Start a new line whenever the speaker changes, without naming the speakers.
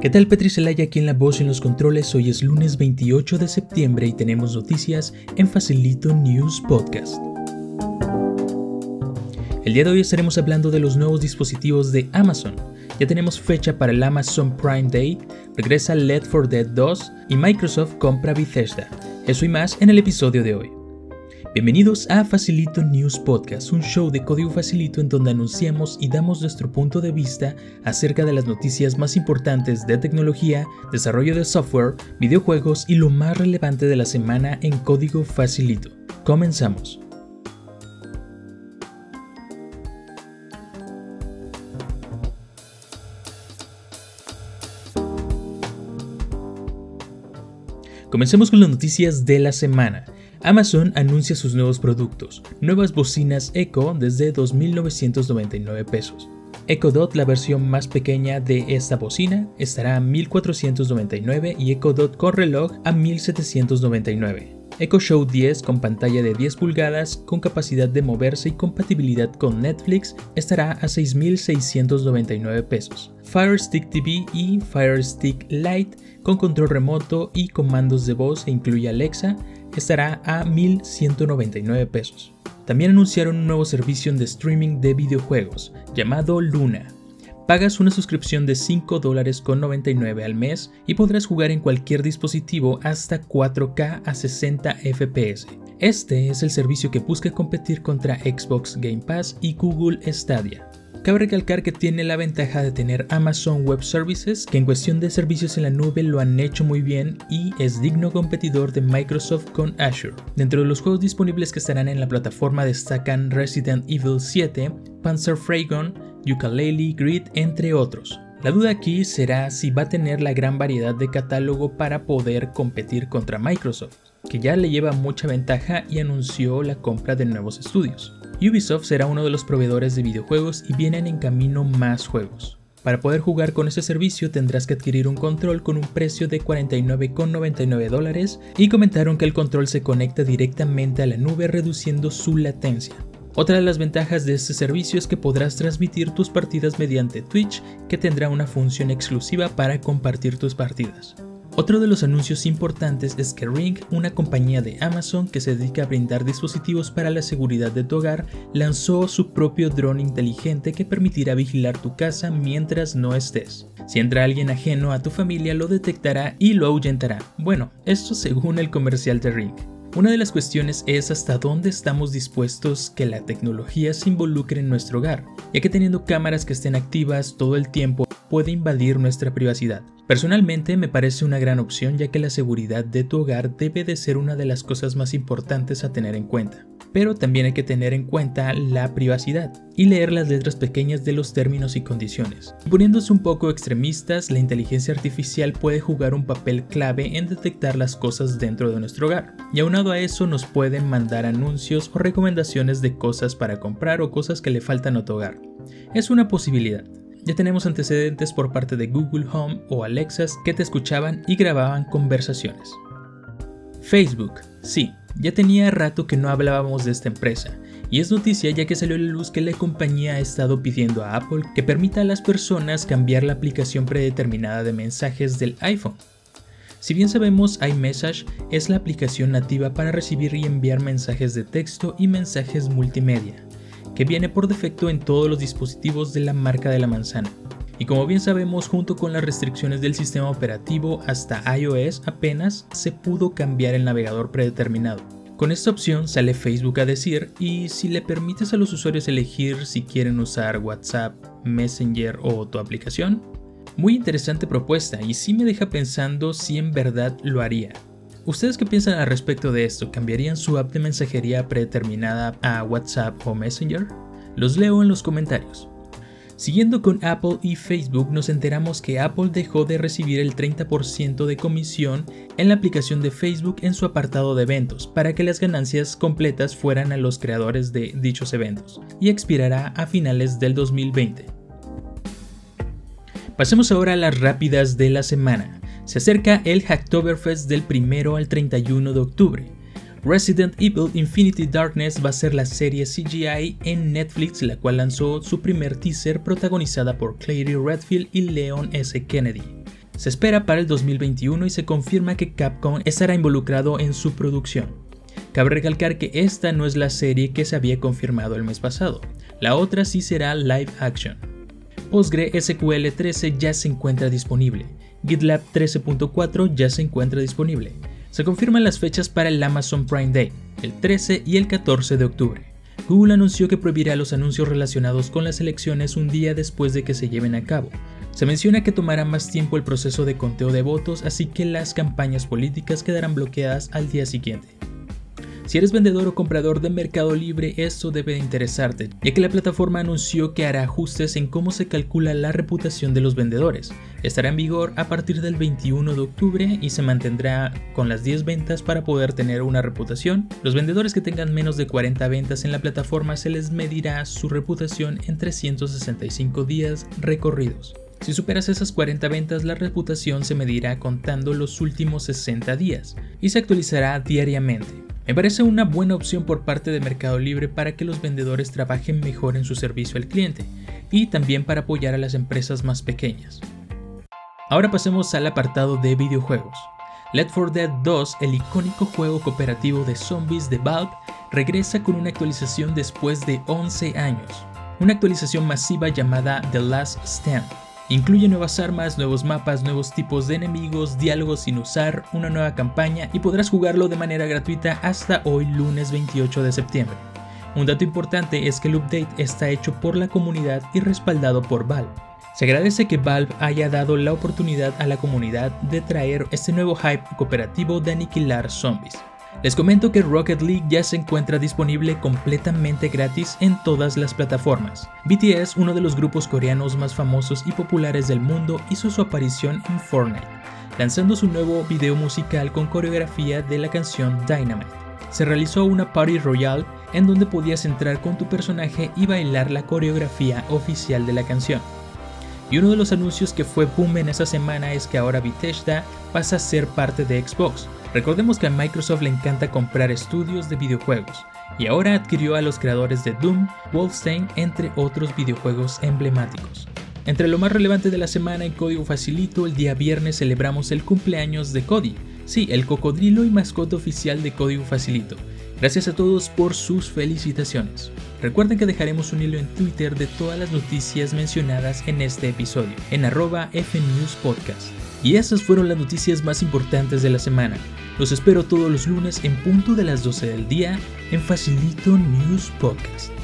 ¿Qué tal Petri Celaya aquí en la voz y en los controles? Hoy es lunes 28 de septiembre y tenemos noticias en Facilito News Podcast. El día de hoy estaremos hablando de los nuevos dispositivos de Amazon. Ya tenemos fecha para el Amazon Prime Day, regresa Led for Dead 2 y Microsoft compra Bethesda. Eso y más en el episodio de hoy. Bienvenidos a Facilito News Podcast, un show de código facilito en donde anunciamos y damos nuestro punto de vista acerca de las noticias más importantes de tecnología, desarrollo de software, videojuegos y lo más relevante de la semana en código facilito. Comenzamos. Comencemos con las noticias de la semana. Amazon anuncia sus nuevos productos, nuevas bocinas Echo desde 2.999 pesos. Echo Dot, la versión más pequeña de esta bocina, estará a 1.499 y Echo Dot con reloj a 1.799. Echo Show 10 con pantalla de 10 pulgadas con capacidad de moverse y compatibilidad con Netflix estará a 6.699 pesos. Fire Stick TV y Fire Stick Lite con control remoto y comandos de voz e incluye Alexa estará a 1.199 pesos. También anunciaron un nuevo servicio de streaming de videojuegos llamado Luna. Pagas una suscripción de 5 dólares con 99 al mes y podrás jugar en cualquier dispositivo hasta 4K a 60 FPS. Este es el servicio que busca competir contra Xbox Game Pass y Google Stadia. Cabe recalcar que tiene la ventaja de tener Amazon Web Services, que en cuestión de servicios en la nube lo han hecho muy bien y es digno competidor de Microsoft con Azure. Dentro de los juegos disponibles que estarán en la plataforma destacan Resident Evil 7, Panzer Fragon, Ukulele, Grid, entre otros. La duda aquí será si va a tener la gran variedad de catálogo para poder competir contra Microsoft, que ya le lleva mucha ventaja y anunció la compra de nuevos estudios. Ubisoft será uno de los proveedores de videojuegos y vienen en camino más juegos. Para poder jugar con este servicio tendrás que adquirir un control con un precio de 49,99 dólares y comentaron que el control se conecta directamente a la nube reduciendo su latencia. Otra de las ventajas de este servicio es que podrás transmitir tus partidas mediante Twitch que tendrá una función exclusiva para compartir tus partidas. Otro de los anuncios importantes es que Ring, una compañía de Amazon que se dedica a brindar dispositivos para la seguridad de tu hogar, lanzó su propio dron inteligente que permitirá vigilar tu casa mientras no estés. Si entra alguien ajeno a tu familia lo detectará y lo ahuyentará. Bueno, esto según el comercial de Ring. Una de las cuestiones es hasta dónde estamos dispuestos que la tecnología se involucre en nuestro hogar, ya que teniendo cámaras que estén activas todo el tiempo puede invadir nuestra privacidad. Personalmente me parece una gran opción ya que la seguridad de tu hogar debe de ser una de las cosas más importantes a tener en cuenta. Pero también hay que tener en cuenta la privacidad y leer las letras pequeñas de los términos y condiciones. Poniéndose un poco extremistas, la inteligencia artificial puede jugar un papel clave en detectar las cosas dentro de nuestro hogar. Y aunado a eso nos pueden mandar anuncios o recomendaciones de cosas para comprar o cosas que le faltan a tu hogar. Es una posibilidad. Ya tenemos antecedentes por parte de Google Home o Alexas que te escuchaban y grababan conversaciones. Facebook, sí, ya tenía rato que no hablábamos de esta empresa, y es noticia ya que salió a la luz que la compañía ha estado pidiendo a Apple que permita a las personas cambiar la aplicación predeterminada de mensajes del iPhone. Si bien sabemos, iMessage es la aplicación nativa para recibir y enviar mensajes de texto y mensajes multimedia que viene por defecto en todos los dispositivos de la marca de la manzana. Y como bien sabemos, junto con las restricciones del sistema operativo hasta iOS apenas se pudo cambiar el navegador predeterminado. Con esta opción sale Facebook a decir y si le permites a los usuarios elegir si quieren usar WhatsApp, Messenger o tu aplicación. Muy interesante propuesta y sí me deja pensando si en verdad lo haría. ¿Ustedes qué piensan al respecto de esto? ¿Cambiarían su app de mensajería predeterminada a WhatsApp o Messenger? Los leo en los comentarios. Siguiendo con Apple y Facebook, nos enteramos que Apple dejó de recibir el 30% de comisión en la aplicación de Facebook en su apartado de eventos, para que las ganancias completas fueran a los creadores de dichos eventos, y expirará a finales del 2020. Pasemos ahora a las rápidas de la semana. Se acerca el Hacktoberfest del 1 al 31 de octubre. Resident Evil Infinity Darkness va a ser la serie CGI en Netflix, la cual lanzó su primer teaser protagonizada por Clary Redfield y Leon S. Kennedy. Se espera para el 2021 y se confirma que Capcom estará involucrado en su producción. Cabe recalcar que esta no es la serie que se había confirmado el mes pasado, la otra sí será live action. PostgreSQL 13 ya se encuentra disponible, GitLab 13.4 ya se encuentra disponible. Se confirman las fechas para el Amazon Prime Day, el 13 y el 14 de octubre. Google anunció que prohibirá los anuncios relacionados con las elecciones un día después de que se lleven a cabo. Se menciona que tomará más tiempo el proceso de conteo de votos, así que las campañas políticas quedarán bloqueadas al día siguiente. Si eres vendedor o comprador de Mercado Libre, esto debe de interesarte, ya que la plataforma anunció que hará ajustes en cómo se calcula la reputación de los vendedores. Estará en vigor a partir del 21 de octubre y se mantendrá con las 10 ventas para poder tener una reputación. Los vendedores que tengan menos de 40 ventas en la plataforma se les medirá su reputación en 365 días recorridos. Si superas esas 40 ventas, la reputación se medirá contando los últimos 60 días y se actualizará diariamente. Me parece una buena opción por parte de Mercado Libre para que los vendedores trabajen mejor en su servicio al cliente y también para apoyar a las empresas más pequeñas. Ahora pasemos al apartado de videojuegos. Let for Dead 2, el icónico juego cooperativo de zombies de Valve, regresa con una actualización después de 11 años. Una actualización masiva llamada The Last Stand Incluye nuevas armas, nuevos mapas, nuevos tipos de enemigos, diálogos sin usar, una nueva campaña y podrás jugarlo de manera gratuita hasta hoy lunes 28 de septiembre. Un dato importante es que el update está hecho por la comunidad y respaldado por Valve. Se agradece que Valve haya dado la oportunidad a la comunidad de traer este nuevo hype cooperativo de aniquilar zombies. Les comento que Rocket League ya se encuentra disponible completamente gratis en todas las plataformas. BTS, uno de los grupos coreanos más famosos y populares del mundo, hizo su aparición en Fortnite, lanzando su nuevo video musical con coreografía de la canción Dynamite. Se realizó una Party Royale en donde podías entrar con tu personaje y bailar la coreografía oficial de la canción. Y uno de los anuncios que fue boom en esa semana es que ahora Bethesda pasa a ser parte de Xbox, Recordemos que a Microsoft le encanta comprar estudios de videojuegos, y ahora adquirió a los creadores de Doom, Wolfenstein, entre otros videojuegos emblemáticos. Entre lo más relevante de la semana en Código Facilito, el día viernes celebramos el cumpleaños de Cody, sí, el cocodrilo y mascota oficial de Código Facilito. Gracias a todos por sus felicitaciones. Recuerden que dejaremos un hilo en Twitter de todas las noticias mencionadas en este episodio, en arroba fnewspodcast. Y esas fueron las noticias más importantes de la semana. Los espero todos los lunes en punto de las 12 del día en Facilito News Podcast.